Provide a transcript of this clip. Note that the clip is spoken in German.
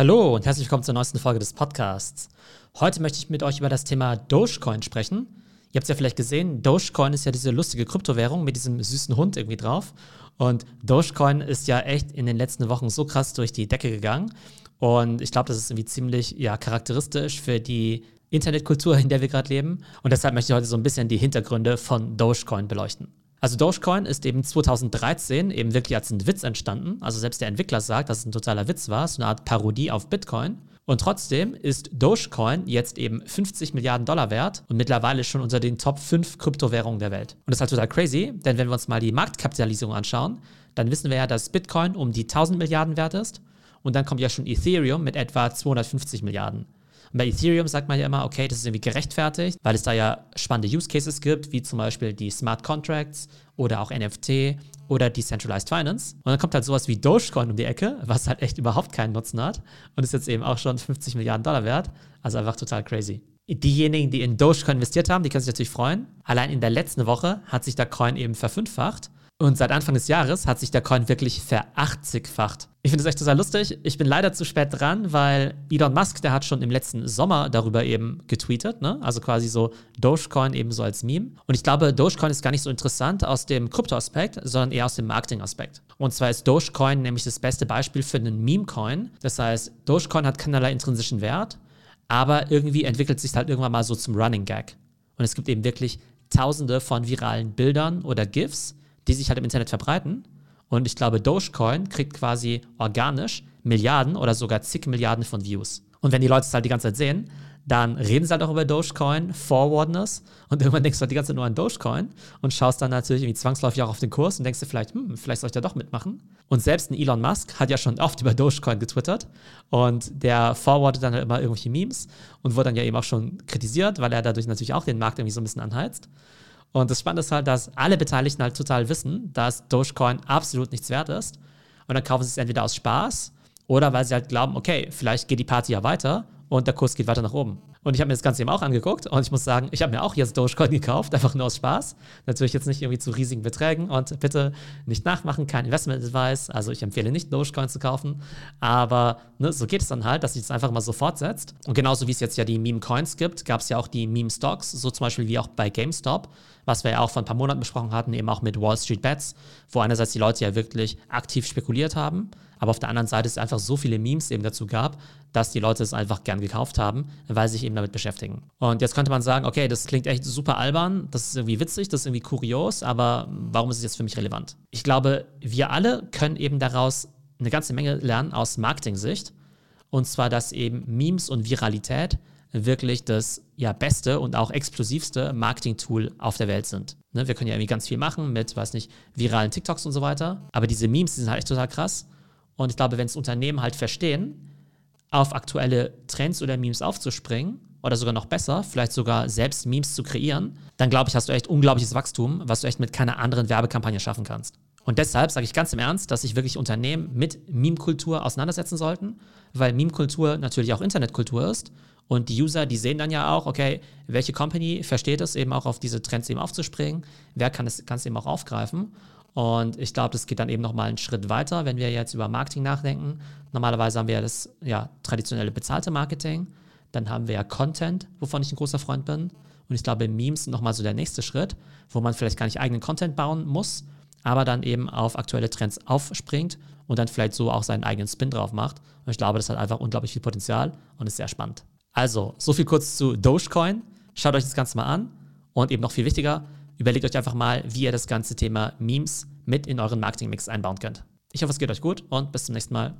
Hallo und herzlich willkommen zur neuesten Folge des Podcasts. Heute möchte ich mit euch über das Thema Dogecoin sprechen. Ihr habt es ja vielleicht gesehen, Dogecoin ist ja diese lustige Kryptowährung mit diesem süßen Hund irgendwie drauf. Und Dogecoin ist ja echt in den letzten Wochen so krass durch die Decke gegangen. Und ich glaube, das ist irgendwie ziemlich ja, charakteristisch für die Internetkultur, in der wir gerade leben. Und deshalb möchte ich heute so ein bisschen die Hintergründe von Dogecoin beleuchten. Also Dogecoin ist eben 2013 eben wirklich als ein Witz entstanden. Also selbst der Entwickler sagt, dass es ein totaler Witz war, so eine Art Parodie auf Bitcoin. Und trotzdem ist Dogecoin jetzt eben 50 Milliarden Dollar wert und mittlerweile schon unter den Top 5 Kryptowährungen der Welt. Und das ist halt total crazy, denn wenn wir uns mal die Marktkapitalisierung anschauen, dann wissen wir ja, dass Bitcoin um die 1000 Milliarden wert ist. Und dann kommt ja schon Ethereum mit etwa 250 Milliarden. Und bei Ethereum sagt man ja immer, okay, das ist irgendwie gerechtfertigt, weil es da ja spannende Use Cases gibt, wie zum Beispiel die Smart Contracts oder auch NFT oder Decentralized Finance. Und dann kommt halt sowas wie Dogecoin um die Ecke, was halt echt überhaupt keinen Nutzen hat und ist jetzt eben auch schon 50 Milliarden Dollar wert. Also einfach total crazy. Diejenigen, die in Dogecoin investiert haben, die können sich natürlich freuen. Allein in der letzten Woche hat sich der Coin eben verfünffacht. Und seit Anfang des Jahres hat sich der Coin wirklich verachtzigfacht. Ich finde es echt total lustig. Ich bin leider zu spät dran, weil Elon Musk, der hat schon im letzten Sommer darüber eben getweetet, ne? Also quasi so Dogecoin eben so als Meme. Und ich glaube, Dogecoin ist gar nicht so interessant aus dem Krypto-Aspekt, sondern eher aus dem Marketing-Aspekt. Und zwar ist Dogecoin nämlich das beste Beispiel für einen Meme-Coin. Das heißt, Dogecoin hat keinerlei intrinsischen Wert, aber irgendwie entwickelt sich halt irgendwann mal so zum Running Gag. Und es gibt eben wirklich tausende von viralen Bildern oder GIFs, die sich halt im Internet verbreiten. Und ich glaube, Dogecoin kriegt quasi organisch Milliarden oder sogar zig Milliarden von Views. Und wenn die Leute es halt die ganze Zeit sehen, dann reden sie halt auch über Dogecoin, forwarden es und irgendwann denkst du halt die ganze Zeit nur an Dogecoin und schaust dann natürlich irgendwie zwangsläufig auch auf den Kurs und denkst dir vielleicht, hm, vielleicht soll ich da doch mitmachen. Und selbst ein Elon Musk hat ja schon oft über Dogecoin getwittert und der forwardet dann halt immer irgendwelche Memes und wurde dann ja eben auch schon kritisiert, weil er dadurch natürlich auch den Markt irgendwie so ein bisschen anheizt. Und das Spannende ist halt, dass alle Beteiligten halt total wissen, dass Dogecoin absolut nichts wert ist. Und dann kaufen sie es entweder aus Spaß oder weil sie halt glauben, okay, vielleicht geht die Party ja weiter und der Kurs geht weiter nach oben. Und ich habe mir das Ganze eben auch angeguckt und ich muss sagen, ich habe mir auch jetzt Dogecoin gekauft, einfach nur aus Spaß. Natürlich jetzt nicht irgendwie zu riesigen Beträgen und bitte nicht nachmachen, kein Investment Advice. Also ich empfehle nicht Dogecoin zu kaufen, aber ne, so geht es dann halt, dass sich das einfach mal so fortsetzt. Und genauso wie es jetzt ja die Meme Coins gibt, gab es ja auch die Meme Stocks, so zum Beispiel wie auch bei GameStop, was wir ja auch vor ein paar Monaten besprochen hatten, eben auch mit Wall Street Bets, wo einerseits die Leute ja wirklich aktiv spekuliert haben, aber auf der anderen Seite es einfach so viele Memes eben dazu gab, dass die Leute es einfach gern gekauft haben, weil sich eben damit beschäftigen. Und jetzt könnte man sagen, okay, das klingt echt super albern, das ist irgendwie witzig, das ist irgendwie kurios, aber warum ist es jetzt für mich relevant? Ich glaube, wir alle können eben daraus eine ganze Menge lernen aus Marketing-Sicht. Und zwar, dass eben Memes und Viralität wirklich das ja, beste und auch explosivste Marketing-Tool auf der Welt sind. Ne, wir können ja irgendwie ganz viel machen mit, weiß nicht, viralen TikToks und so weiter. Aber diese Memes, die sind halt echt total krass. Und ich glaube, wenn es Unternehmen halt verstehen, auf aktuelle Trends oder Memes aufzuspringen oder sogar noch besser, vielleicht sogar selbst Memes zu kreieren, dann glaube ich, hast du echt unglaubliches Wachstum, was du echt mit keiner anderen Werbekampagne schaffen kannst. Und deshalb sage ich ganz im Ernst, dass sich wirklich Unternehmen mit Meme-Kultur auseinandersetzen sollten, weil Meme-Kultur natürlich auch Internetkultur ist. Und die User, die sehen dann ja auch, okay, welche Company versteht es eben auch auf diese Trends eben aufzuspringen, wer kann es, es eben auch aufgreifen. Und ich glaube, das geht dann eben nochmal einen Schritt weiter, wenn wir jetzt über Marketing nachdenken. Normalerweise haben wir ja das traditionelle bezahlte Marketing. Dann haben wir ja Content, wovon ich ein großer Freund bin. Und ich glaube, Memes sind nochmal so der nächste Schritt, wo man vielleicht gar nicht eigenen Content bauen muss, aber dann eben auf aktuelle Trends aufspringt und dann vielleicht so auch seinen eigenen Spin drauf macht. Und ich glaube, das hat einfach unglaublich viel Potenzial und ist sehr spannend. Also, so viel kurz zu Dogecoin. Schaut euch das Ganze mal an. Und eben noch viel wichtiger, überlegt euch einfach mal, wie ihr das ganze Thema Memes mit in euren Marketingmix einbauen könnt. Ich hoffe, es geht euch gut und bis zum nächsten Mal.